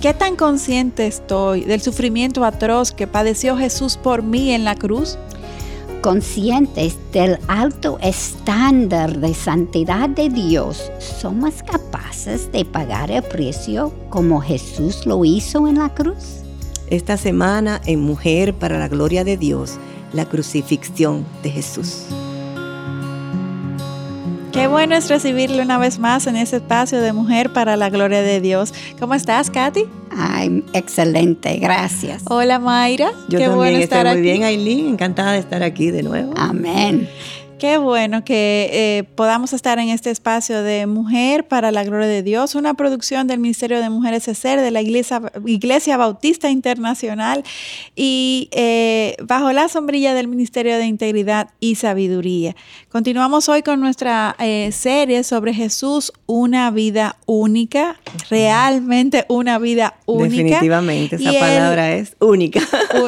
¿Qué tan consciente estoy del sufrimiento atroz que padeció Jesús por mí en la cruz? Conscientes del alto estándar de santidad de Dios, ¿somos capaces de pagar el precio como Jesús lo hizo en la cruz? Esta semana en Mujer para la Gloria de Dios, la crucifixión de Jesús. Qué bueno es recibirle una vez más en ese espacio de Mujer para la Gloria de Dios. ¿Cómo estás, Katy? Ay, excelente, gracias. Hola, Mayra. Yo Qué también bueno estoy estar muy aquí. bien, Aileen. Encantada de estar aquí de nuevo. Amén. Qué bueno que eh, podamos estar en este espacio de Mujer para la Gloria de Dios, una producción del Ministerio de Mujeres ESER de la Iglesia, Iglesia Bautista Internacional y eh, bajo la sombrilla del Ministerio de Integridad y Sabiduría. Continuamos hoy con nuestra eh, serie sobre Jesús, una vida única, realmente una vida única. Definitivamente, esa Y él- palabra es única.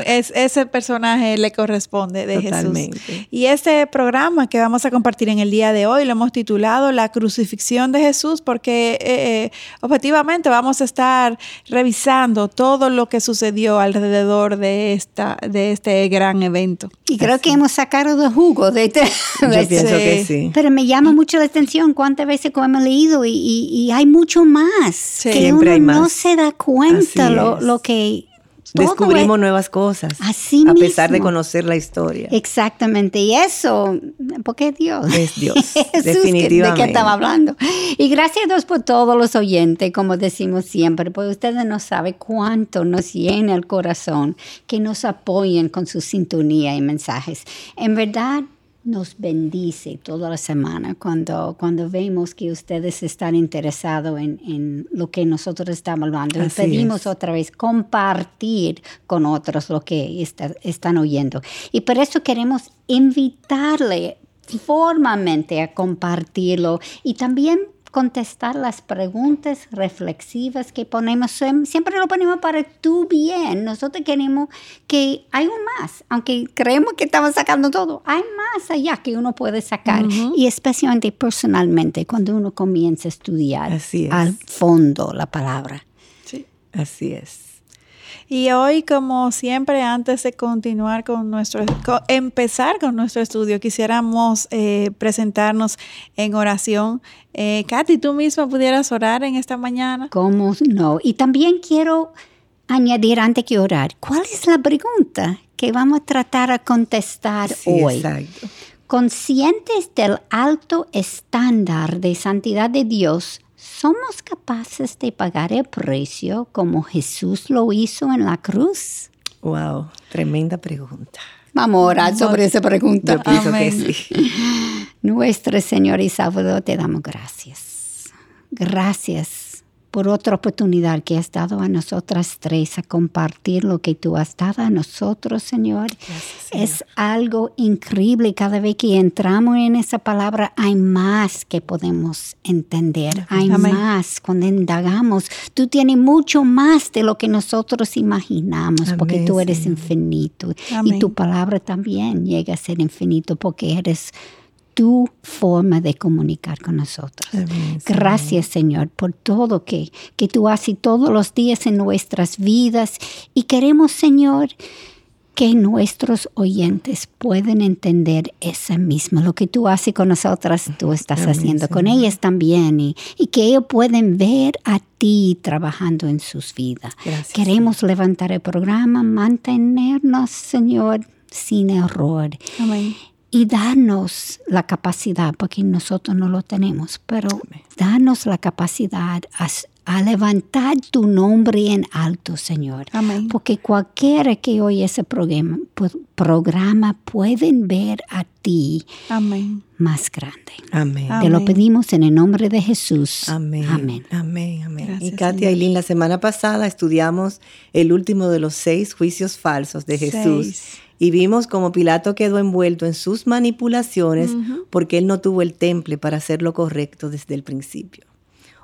Es, ese personaje le corresponde de Totalmente. Jesús. Y este programa que vamos a compartir en el día de hoy lo hemos titulado La crucifixión de Jesús porque eh, eh, objetivamente vamos a estar revisando todo lo que sucedió alrededor de, esta, de este gran evento. Y creo que hemos sacado de jugo de este. Yo pienso que Sí. sí. Pero me llama mucho la atención cuántas veces como hemos leído y, y- y hay mucho más. que Siempre uno hay no más. se da cuenta Así lo, lo que... todo Descubrimos es- nuevas cosas. Así A pesar de conocer la historia. Exactamente, y eso, porque es Dios. Es Dios, Jesús, que- ¿De definitivamente. qué estaba hablando? Y gracias a Dios por todos los oyentes, como decimos siempre, porque ustedes no saben cuánto nos llena el corazón que nos apoyen con su sintonía y mensajes. En verdad, nos bendice toda la semana cuando, cuando vemos que ustedes están interesados en, en lo que nosotros estamos hablando. Y pedimos es. otra vez compartir con otros lo que está- están oyendo. Y por eso queremos invitarle formalmente a compartirlo y también contestar las preguntas reflexivas que ponemos, Siem- siempre lo ponemos para tu bien. Nosotros queremos que hay un más, aunque creemos que estamos sacando todo, hay más allá que uno puede sacar. Y especialmente personalmente, cuando uno comienza a estudiar Así es. al fondo la palabra. Sí. Así es. Y hoy, como siempre, antes de continuar con nuestro, empezar con nuestro estudio, quisiéramos eh, presentarnos en oración. Eh, Katy, tú misma pudieras orar en esta mañana. ¿Cómo no? Y también quiero añadir antes que orar, ¿cuál es la pregunta que vamos a tratar a contestar Sí, hoy? exacto. Conscientes del alto estándar de santidad de Dios, ¿somos capaces de pagar el precio como Jesús lo hizo en la cruz? Wow, tremenda pregunta. Vamos a orar sobre esa pregunta. Yo pienso Amén. que sí. Nuestro Señor y Salvador, te damos gracias. Gracias por otra oportunidad que has dado a nosotras tres a compartir lo que tú has dado a nosotros, Señor. Es algo increíble. Cada vez que entramos en esa palabra hay más que podemos entender. Hay Amén. más cuando indagamos. Tú tienes mucho más de lo que nosotros imaginamos porque tú eres Señor. infinito. Y tu palabra también llega a ser infinito porque eres tu forma de comunicar con nosotros. Amén. Gracias, Señor, por todo que, que tú haces todos los días en nuestras vidas. Y queremos, Señor, que nuestros oyentes puedan entender eso mismo. Lo que tú haces con nosotras, tú estás Amén, haciendo con ellas también. Y, y que ellos pueden ver a ti trabajando en sus vidas. Gracias, Queremos levantar el programa, mantenernos, Señor, sin error Amén. Y darnos la capacidad, porque nosotros no lo tenemos, pero darnos la capacidad a, a levantar tu nombre en alto, Señor. Amén. Porque cualquiera que oye ese programa, programa pueden ver a ti Amén. más grande. Amén. Te lo pedimos en el nombre de Jesús. Amén. Amén. Amén. Amén. Gracias, y Señor. Aileen, la semana pasada estudiamos el último de los seis juicios falsos de Jesús. Seis. Y vimos cómo Pilato quedó envuelto en sus manipulaciones porque él no tuvo el temple para hacer lo correcto desde el principio.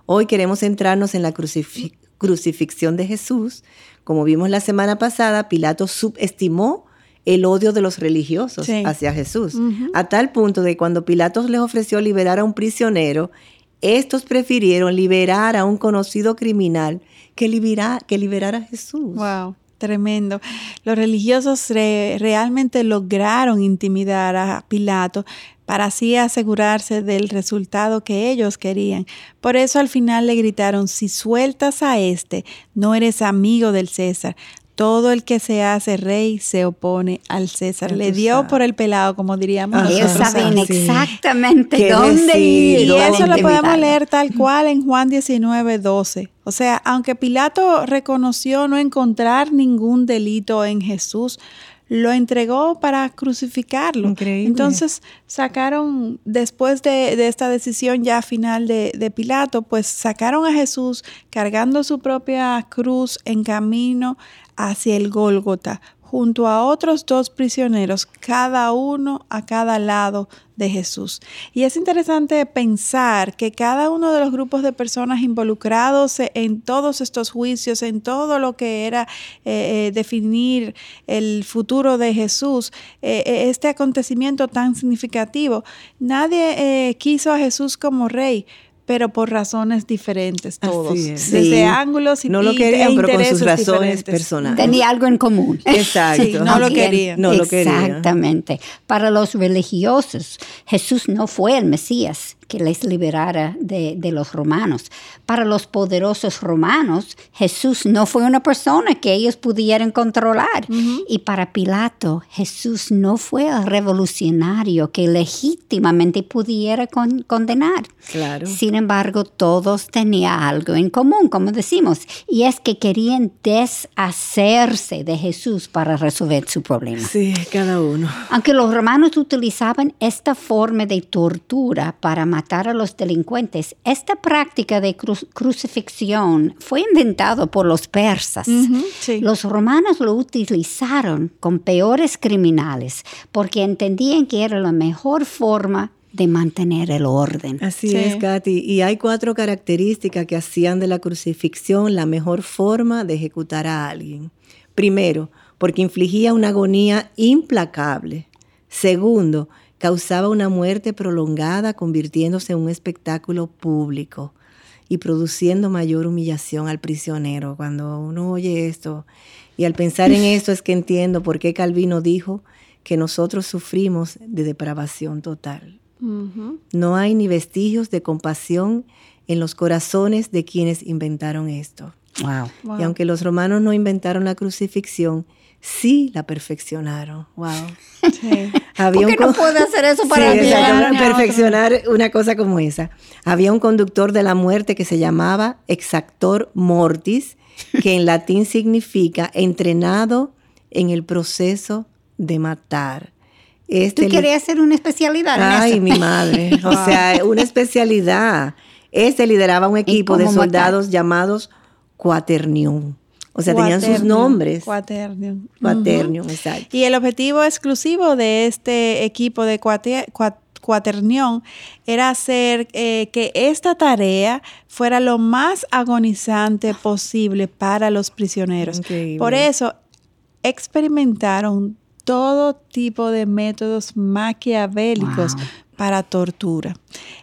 Hoy queremos centrarnos en la crucifi- crucifixión de Jesús. Como vimos la semana pasada, Pilato subestimó el odio de los religiosos Sí. hacia Jesús, a tal punto de cuando Pilato les ofreció liberar a un prisionero, estos prefirieron liberar a un conocido criminal que, liberar, que liberar a Jesús. Wow. Tremendo. Los religiosos realmente lograron intimidar a Pilato para así asegurarse del resultado que ellos querían. Por eso al final le gritaron, si sueltas a este, no eres amigo del César todo el que se hace rey se opone al César. Le dio por el pelado, como diríamos. Ellos saben exactamente dónde ir. Y eso lo podemos leer tal cual en Juan 19, 12. O sea, aunque Pilato reconoció no encontrar ningún delito en Jesús, lo entregó para crucificarlo. Entonces sacaron, después de, esta decisión ya final de, de, Pilato, pues sacaron a Jesús cargando su propia cruz en camino hacia el Gólgota, junto a otros dos prisioneros, cada uno a cada lado de Jesús. Y es interesante pensar que cada uno de los grupos de personas involucrados en todos estos juicios, en todo lo que era eh, eh, definir el futuro de Jesús, eh, este acontecimiento tan significativo, nadie quiso a Jesús como rey pero por razones diferentes todos, desde ángulos y no lo querían, pero con sus razones personales. Tenía algo en común. Exacto. no lo querían. No lo Exactamente. Para los religiosos, Jesús no fue el Mesías que les liberara de, los romanos. Para los poderosos romanos, Jesús no fue una persona que ellos pudieran controlar. Y para Pilato, Jesús no fue el revolucionario que legítimamente pudiera condenar. Claro. Sin embargo, todos tenían algo en común, como decimos, y es que querían deshacerse de Jesús para resolver su problema. Sí, cada uno. Aunque los romanos utilizaban esta forma de tortura para matar matar a los delincuentes. Esta práctica de crucifixión fue inventado por los persas. Los romanos lo utilizaron con peores criminales porque entendían que era la mejor forma de mantener el orden. Así es, Katy. Y hay cuatro características que hacían de la crucifixión la mejor forma de ejecutar a alguien. Primero, porque infligía una agonía implacable. Segundo, causaba una muerte prolongada convirtiéndose en un espectáculo público y produciendo mayor humillación al prisionero. Cuando uno oye esto y al pensar en esto es que entiendo por qué Calvino dijo que nosotros sufrimos de depravación total. No hay ni vestigios de compasión en los corazones de quienes inventaron esto. Y aunque los romanos no inventaron la crucifixión, sí la perfeccionaron. Wow. ¿Por qué no puede hacer eso para perfeccionar una cosa como esa? Había un conductor de la muerte que se llamaba exactor mortis, que en latín significa entrenado en el proceso de matar. Este ¿Tú querías hacer una especialidad? Ay, mi madre. O sea, una especialidad. Este lideraba un equipo de soldados llamados Quaternium. O sea, tenían sus nombres. Quaternium. Quaternium, exacto. Y el objetivo exclusivo de este equipo de Quaternium era hacer eh, que esta tarea fuera lo más agonizante posible para los prisioneros. Por eso experimentaron todo tipo de métodos maquiavélicos para tortura.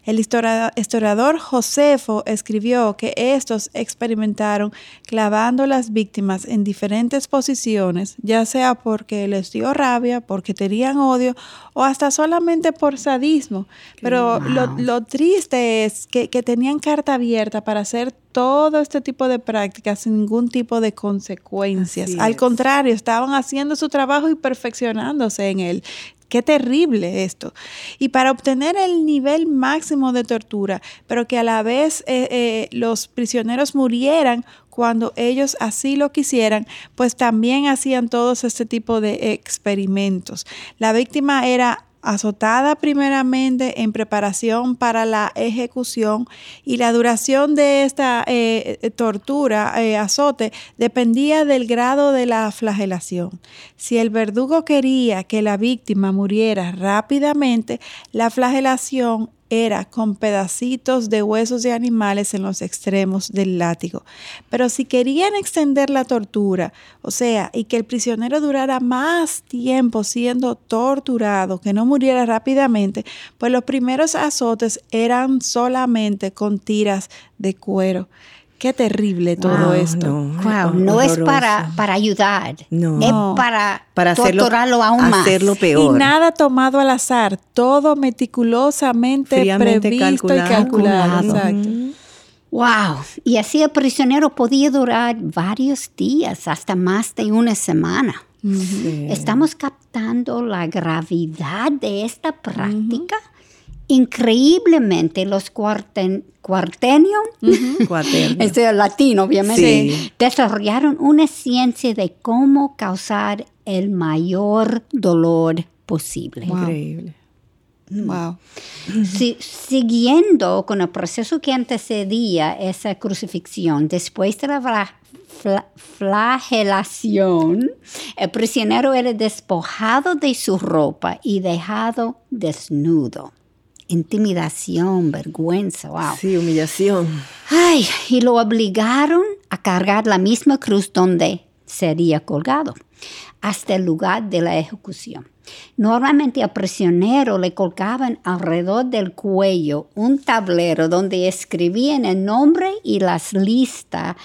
El historiador Josefo escribió que estos experimentaron clavando las víctimas en diferentes posiciones, ya sea porque les dio rabia, porque tenían odio o hasta solamente por sadismo. Pero lo, triste es que, que tenían carta abierta para hacer todo este tipo de prácticas sin ningún tipo de consecuencias. Al contrario, estaban haciendo su trabajo y perfeccionándose en él. Qué terrible esto. Y para obtener el nivel máximo de tortura, pero que a la vez eh, eh, los prisioneros murieran cuando ellos así lo quisieran, pues también hacían todos este tipo de experimentos. La víctima era azotada primeramente en preparación para la ejecución y la duración de esta eh, tortura, eh, azote, dependía del grado de la flagelación. Si el verdugo quería que la víctima muriera rápidamente, la flagelación era con pedacitos de huesos de animales en los extremos del látigo. Pero si querían extender la tortura, o sea, y que el prisionero durara más tiempo siendo torturado, que no muriera rápidamente, pues los primeros azotes eran solamente con tiras de cuero. Qué terrible todo esto. No, no es para, para ayudar, no. es para, para torturarlo aún más. Hacerlo peor. Y nada tomado al azar, todo meticulosamente previsto y calculado. Exacto. Wow, y así el prisionero podía durar varios días, hasta más de una semana. Estamos captando la gravedad de esta práctica. Increíblemente, los cuarten, cuartenio, este es latino obviamente, desarrollaron una ciencia de cómo causar el mayor dolor posible. Increíble. Wow. siguiendo con el proceso que antecedía esa crucifixión, después de la flagelación, el prisionero era despojado de su ropa y dejado desnudo intimidación, vergüenza, wow. Sí, humillación. Ay, y lo obligaron a cargar la misma cruz donde sería colgado, hasta el lugar de la ejecución. Normalmente al prisionero le colgaban alrededor del cuello un tablero donde escribían el nombre y las listas,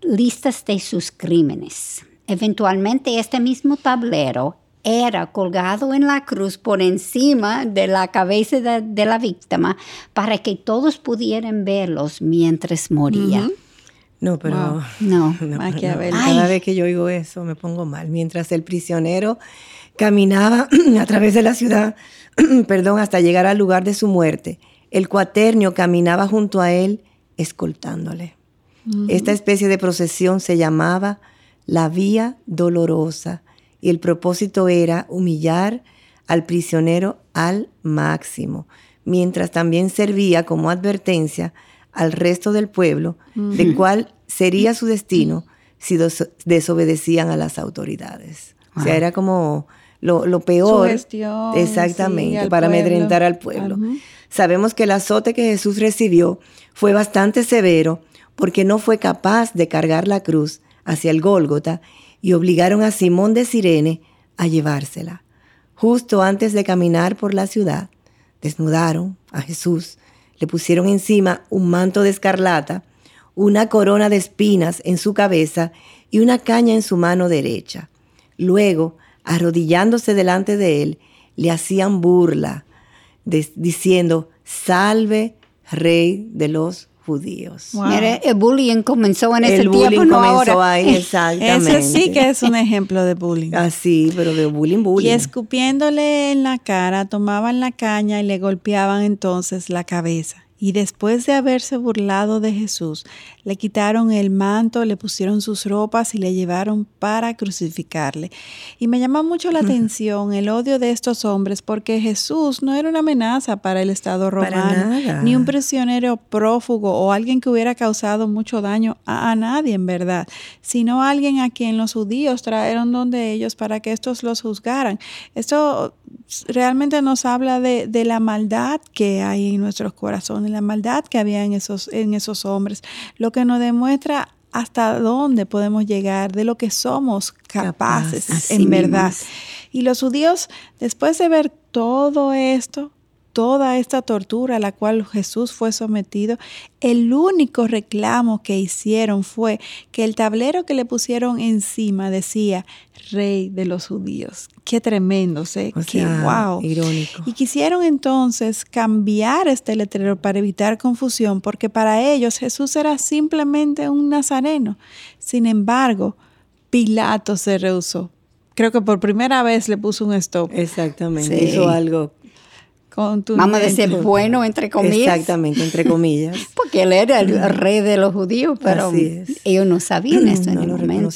listas de sus crímenes. Eventualmente este mismo tablero era colgado en la cruz por encima de la cabeza de, la víctima para que todos pudieran verlos mientras moría. No, pero no. Cada vez que yo oigo eso me pongo mal. Mientras el prisionero caminaba a través de la ciudad, perdón, hasta llegar al lugar de su muerte, el cuaternio caminaba junto a él escoltándole. Esta especie de procesión se llamaba la Vía Dolorosa y el propósito era humillar al prisionero al máximo, mientras también servía como advertencia al resto del pueblo de cuál sería su destino si desobedecían a las autoridades. O sea, era como lo, peor. exactamente, para amedrentar al pueblo. Sabemos que el azote que Jesús recibió fue bastante severo porque no fue capaz de cargar la cruz hacia el Gólgota y obligaron a Simón de Sirene a llevársela. Justo antes de caminar por la ciudad, desnudaron a Jesús, le pusieron encima un manto de escarlata, una corona de espinas en su cabeza y una caña en su mano derecha. Luego, arrodillándose delante de él, le hacían burla, diciendo, salve, rey de los judíos. el bullying comenzó en ese tiempo, no ahora. Ahí, exactamente. Ese sí que es un ejemplo de bullying. Así, pero de bullying, bullying. Y escupiéndole en la cara, tomaban la caña y le golpeaban entonces la cabeza. Y después de haberse burlado de Jesús, le quitaron el manto, le pusieron sus ropas y le llevaron para crucificarle. Y me llama mucho la atención el odio de estos hombres porque Jesús no era una amenaza para el Estado romano, ni un prisionero prófugo o alguien que hubiera causado mucho daño a, nadie en verdad, sino alguien a quien los judíos trajeron donde ellos para que estos los juzgaran. Esto realmente nos habla de, de la maldad que hay en nuestros corazones la maldad que había en esos, en esos hombres, lo que nos demuestra hasta dónde podemos llegar, de lo que somos capaces en verdad. Y los judíos, después de ver todo esto, toda esta tortura a la cual Jesús fue sometido, el único reclamo que hicieron fue que el tablero que le pusieron encima decía Rey de los judíos. Qué tremendo, ¿sé? Qué wow. Irónico. Y quisieron entonces cambiar este letrero para evitar confusión, porque para ellos Jesús era simplemente un nazareno. Sin embargo, Pilato se rehusó. Creo que por primera vez le puso un stop. Exactamente. Hizo algo Vamos a decir bueno, entre comillas. Exactamente, entre comillas. Porque él era el rey de los judíos, pero ellos no sabían eso en el momento.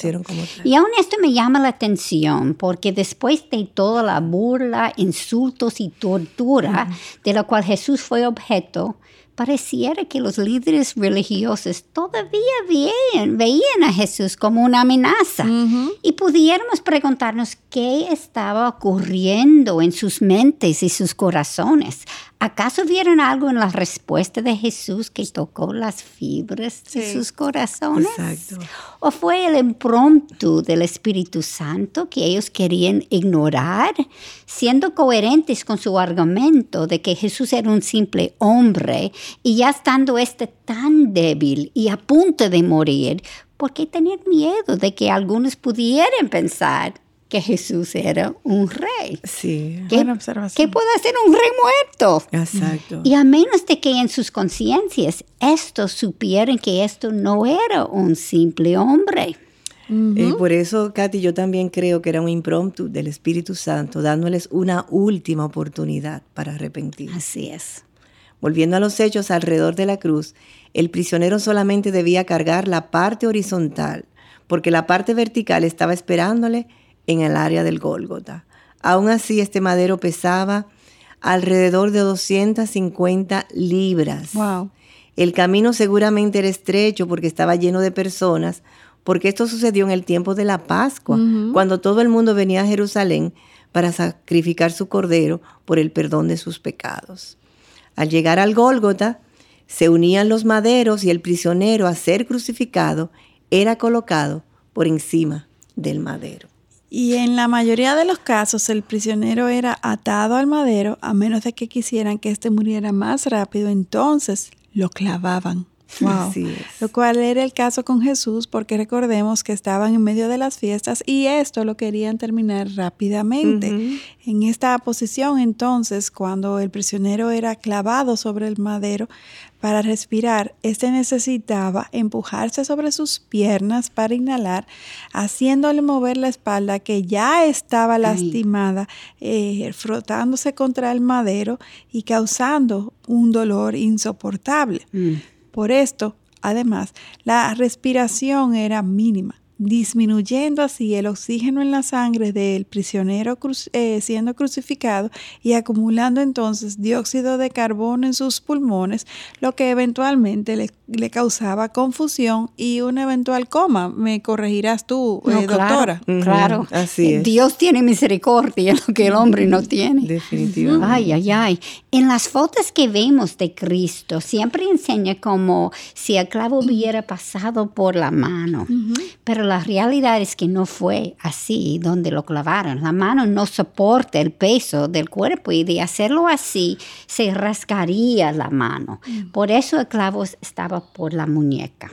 y aún esto me llama la atención, porque después de toda la burla, insultos y tortura de la cual Jesús fue objeto, pareciera que los líderes religiosos todavía veían, veían a Jesús como una amenaza. Y pudiéramos preguntarnos qué estaba ocurriendo en sus mentes y sus corazones ¿Acaso vieron algo en la respuesta de Jesús que tocó las fibras de sus corazones? Exacto. ¿O fue el impromptu del Espíritu Santo que ellos querían ignorar, siendo coherentes con su argumento de que Jesús era un simple hombre y ya estando este tan débil y a punto de morir, ¿por qué tener miedo de que algunos pudieran pensar que Jesús era un rey. Sí. ¿Qué, Buena observación. ¿Qué puede hacer un rey muerto? Exacto. Y a menos de que en sus conciencias estos supieran que esto no era un simple hombre. Eh, por eso, Katy, yo también creo que era un impromptu del Espíritu Santo, dándoles una última oportunidad para arrepentirse. Así es. Volviendo a los hechos alrededor de la cruz, el prisionero solamente debía cargar la parte horizontal, porque la parte vertical estaba esperándole en el área del Gólgota. Aún así, este madero pesaba alrededor de 250 libras. Wow. El camino seguramente era estrecho porque estaba lleno de personas, porque esto sucedió en el tiempo de la Pascua, cuando todo el mundo venía a Jerusalén para sacrificar su cordero por el perdón de sus pecados. Al llegar al Gólgota, se unían los maderos y el prisionero a ser crucificado era colocado por encima del madero. Y en la mayoría de los casos el prisionero era atado al madero a menos de que quisieran que éste muriera más rápido, entonces lo clavaban. Wow. Lo cual era el caso con Jesús porque recordemos que estaban en medio de las fiestas y esto lo querían terminar rápidamente. En esta posición entonces, cuando el prisionero era clavado sobre el madero para respirar, este necesitaba empujarse sobre sus piernas para inhalar, haciéndole mover la espalda que ya estaba lastimada, eh, frotándose contra el madero y causando un dolor insoportable. Mm. Por esto, además, la respiración era mínima, disminuyendo así el oxígeno en la sangre del prisionero cru- eh, siendo crucificado y acumulando entonces dióxido de carbono en sus pulmones, lo que eventualmente le, le causaba confusión y un eventual coma. Me corregirás tú, No, eh, claro, doctora. Claro. así es. Dios tiene misericordia, lo que el hombre no tiene. Definitivamente. Ay, ay, ay. En las fotos que vemos de Cristo, siempre enseña como si el clavo hubiera pasado por la mano. Pero la realidad es que no fue así donde lo clavaron. La mano no soporta el peso del cuerpo y de hacerlo así se rasgaría la mano. Por eso el clavo estaba por la muñeca.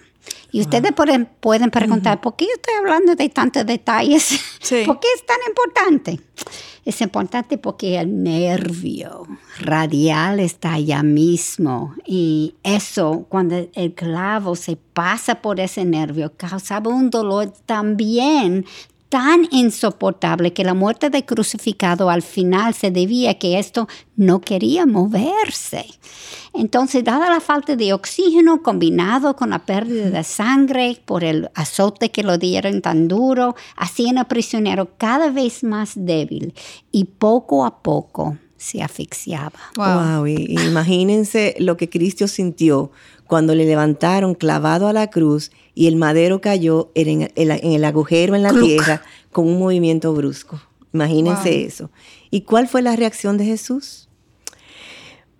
Y ustedes pueden, pueden preguntar, ¿por qué yo estoy hablando de tantos detalles? Sí. ¿Por qué es tan importante? Es importante porque el nervio radial está allá mismo y eso, cuando el clavo se pasa por ese nervio, causaba un dolor también tan insoportable que la muerte de crucificado al final se debía que esto no quería moverse. Entonces, dada la falta de oxígeno combinado con la pérdida de sangre por el azote que lo dieron tan duro, hacían al prisionero cada vez más débil y poco a poco se asfixiaba. Wow. y- y imagínense lo que Cristo sintió cuando le levantaron clavado a la cruz y el madero cayó en el, en el agujero en la Cluc. tierra con un movimiento brusco. Imagínense Wow. eso. ¿Y cuál fue la reacción de Jesús?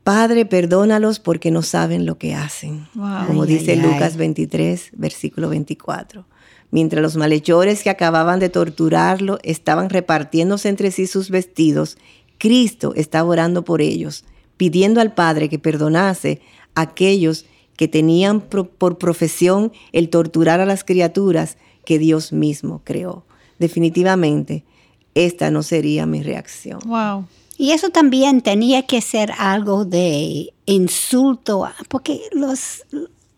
Padre, perdónalos porque no saben lo que hacen. Wow. Como Ay, dice ay, Lucas ay. 23, versículo 24. Mientras los malhechores que acababan de torturarlo estaban repartiéndose entre sí sus vestidos, Cristo estaba orando por ellos, pidiendo al Padre que perdonase a aquellos que tenían pro- por profesión el torturar a las criaturas que Dios mismo creó. Definitivamente, esta no sería mi reacción. Wow. Y eso también tenía que ser algo de insulto, porque los,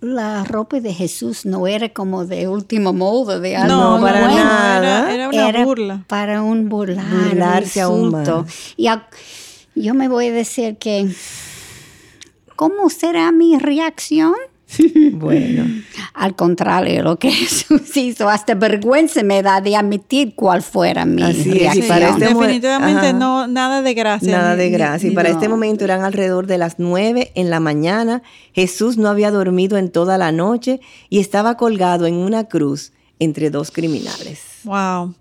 la ropa de Jesús no era como de último modo, de algo No, para bueno. nada. Era, era una burla. Para un burlar, Burlarse insulto. Y a- yo me voy a decir que, ¿cómo será mi reacción? Bueno, Al contrario de lo que Jesús hizo, hasta vergüenza me da de admitir cuál fuera mi Así es, para este definitivamente Ajá. no, nada de gracia. Nada de gracia. Y para no. este momento eran alrededor de las nueve en la mañana. Jesús no había dormido en toda la noche y estaba colgado en una cruz entre dos criminales. Wow.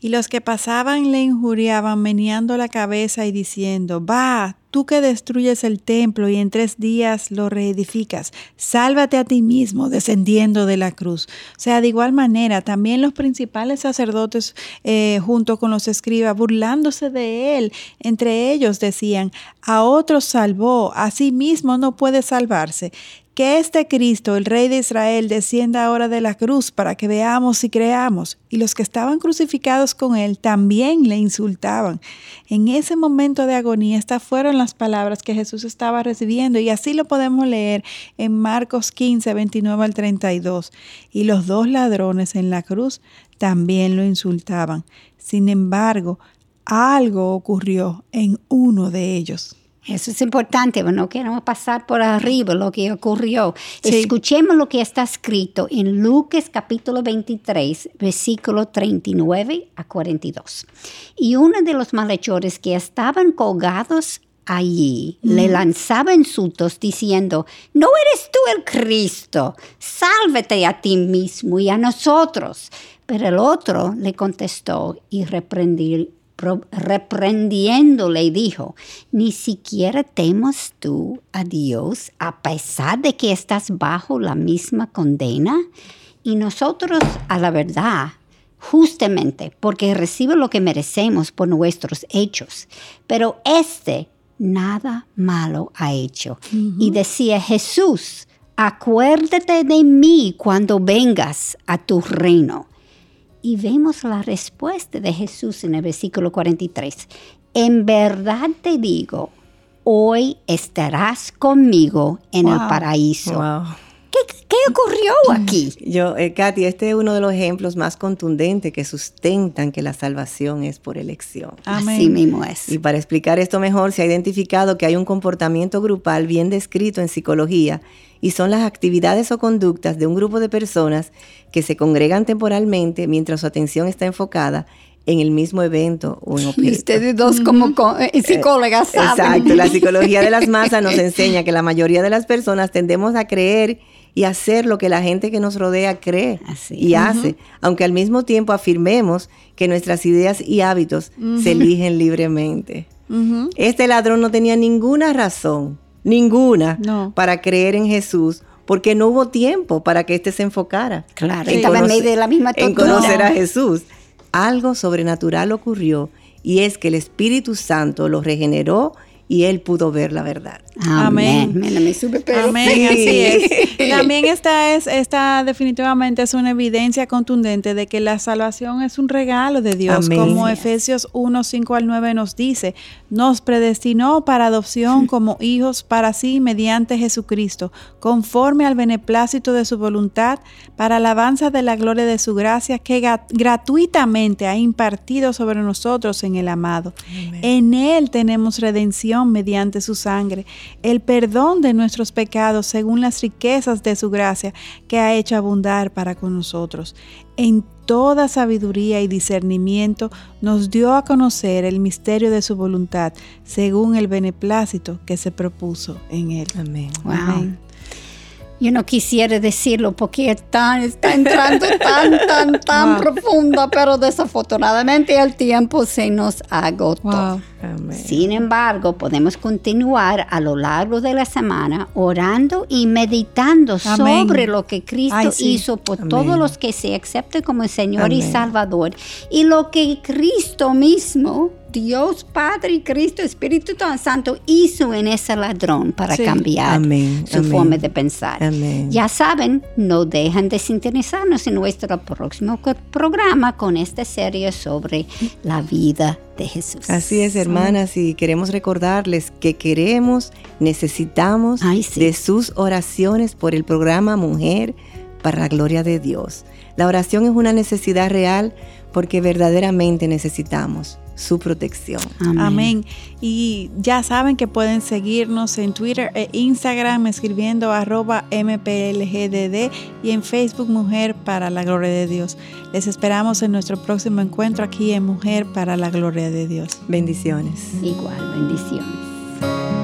Y los que pasaban le injuriaban, meneando la cabeza y diciendo, va, tú que destruyes el templo y en tres días lo reedificas, sálvate a ti mismo descendiendo de la cruz. O sea, de igual manera, también los principales sacerdotes eh, junto con los escribas, burlándose de él, entre ellos decían, a otros salvó, a sí mismo no puede salvarse que este Cristo, el Rey de Israel, descienda ahora de la cruz para que veamos y creamos. Y los que estaban crucificados con él también le insultaban. En ese momento de agonía, estas fueron las palabras que Jesús estaba recibiendo y así lo podemos leer en Marcos 15, 29 al 32. Y los dos ladrones en la cruz también lo insultaban. Sin embargo, algo ocurrió en uno de ellos. Eso es importante, no queremos pasar por arriba lo que ocurrió. Escuchemos lo que está escrito en Lucas capítulo 23, versículo 39 a 42. Y uno de los malhechores que estaban colgados allí le lanzaba insultos diciendo, no eres tú el Cristo, sálvete a ti mismo y a nosotros. Pero el otro le contestó y reprendió reprendiéndole y dijo, ni siquiera temas tú a Dios a pesar de que estás bajo la misma condena. Y nosotros, a la verdad, justamente porque recibe lo que merecemos por nuestros hechos. Pero este nada malo ha hecho. Y decía Jesús, acuérdate de mí cuando vengas a tu reino. Y vemos la respuesta de Jesús en el versículo 43. En verdad te digo, hoy estarás conmigo en el paraíso. ¿Qué, ocurrió aquí? Yo, eh, Katy, este es uno de los ejemplos más contundentes que sustentan que la salvación es por elección. Así mismo es. Y para explicar esto mejor, se ha identificado que hay un comportamiento grupal bien descrito en psicología y son las actividades o conductas de un grupo de personas que se congregan temporalmente mientras su atención está enfocada en el mismo evento o en objeto. Y ustedes dos como eh, psicólogas saben. Exacto, la psicología de las masas nos enseña que la mayoría de las personas tendemos a creer y hacer lo que la gente que nos rodea cree y hace, aunque al mismo tiempo afirmemos que nuestras ideas y hábitos se eligen libremente. Este ladrón no tenía ninguna razón ninguna para creer en Jesús porque no hubo tiempo para que éste se enfocara. Claro, estaba en medio de la misma En conocer a Jesús. Algo sobrenatural ocurrió y es que el Espíritu Santo lo regeneró y él pudo ver la verdad. Amén. Amén. así es. También esta es, esta definitivamente es una evidencia contundente de que la salvación es un regalo de Dios, como Efesios 1, 5 al 9 nos dice, nos predestinó para adopción como hijos para sí mediante Jesucristo, conforme al beneplácito de su voluntad, para alabanza de la gloria de su gracia que gratuitamente ha impartido sobre nosotros en el amado. En él tenemos redención mediante su sangre, el perdón de nuestros pecados según las riquezas de su gracia que ha hecho abundar para con nosotros. En toda sabiduría y discernimiento nos dio a conocer el misterio de su voluntad según el beneplácito que se propuso en él. Amén. Amén. Yo no quisiera decirlo porque está, está entrando tan, tan, tan profunda, pero desafortunadamente el tiempo se nos agotó. Sin embargo, podemos continuar a lo largo de la semana orando y meditando sobre lo que Cristo hizo por todos los que se acepten como Señor y Salvador y lo que Cristo mismo Dios Padre y Cristo Espíritu Santo hizo en ese ladrón para cambiar su forma de pensar. Ya saben, no dejan de sintonizarnos en nuestro próximo programa con esta serie sobre la vida de Jesús. Así es, hermanas, y queremos recordarles que queremos, necesitamos de sus oraciones por el programa Mujer para la Gloria de Dios. La oración es una necesidad real porque verdaderamente necesitamos su protección. Amén. Y ya saben que pueden seguirnos en Twitter e Instagram escribiendo arroba mplgdd y en Facebook Mujer para la Gloria de Dios. Les esperamos en nuestro próximo encuentro aquí en Mujer para la Gloria de Dios. Bendiciones. Igual, bendiciones.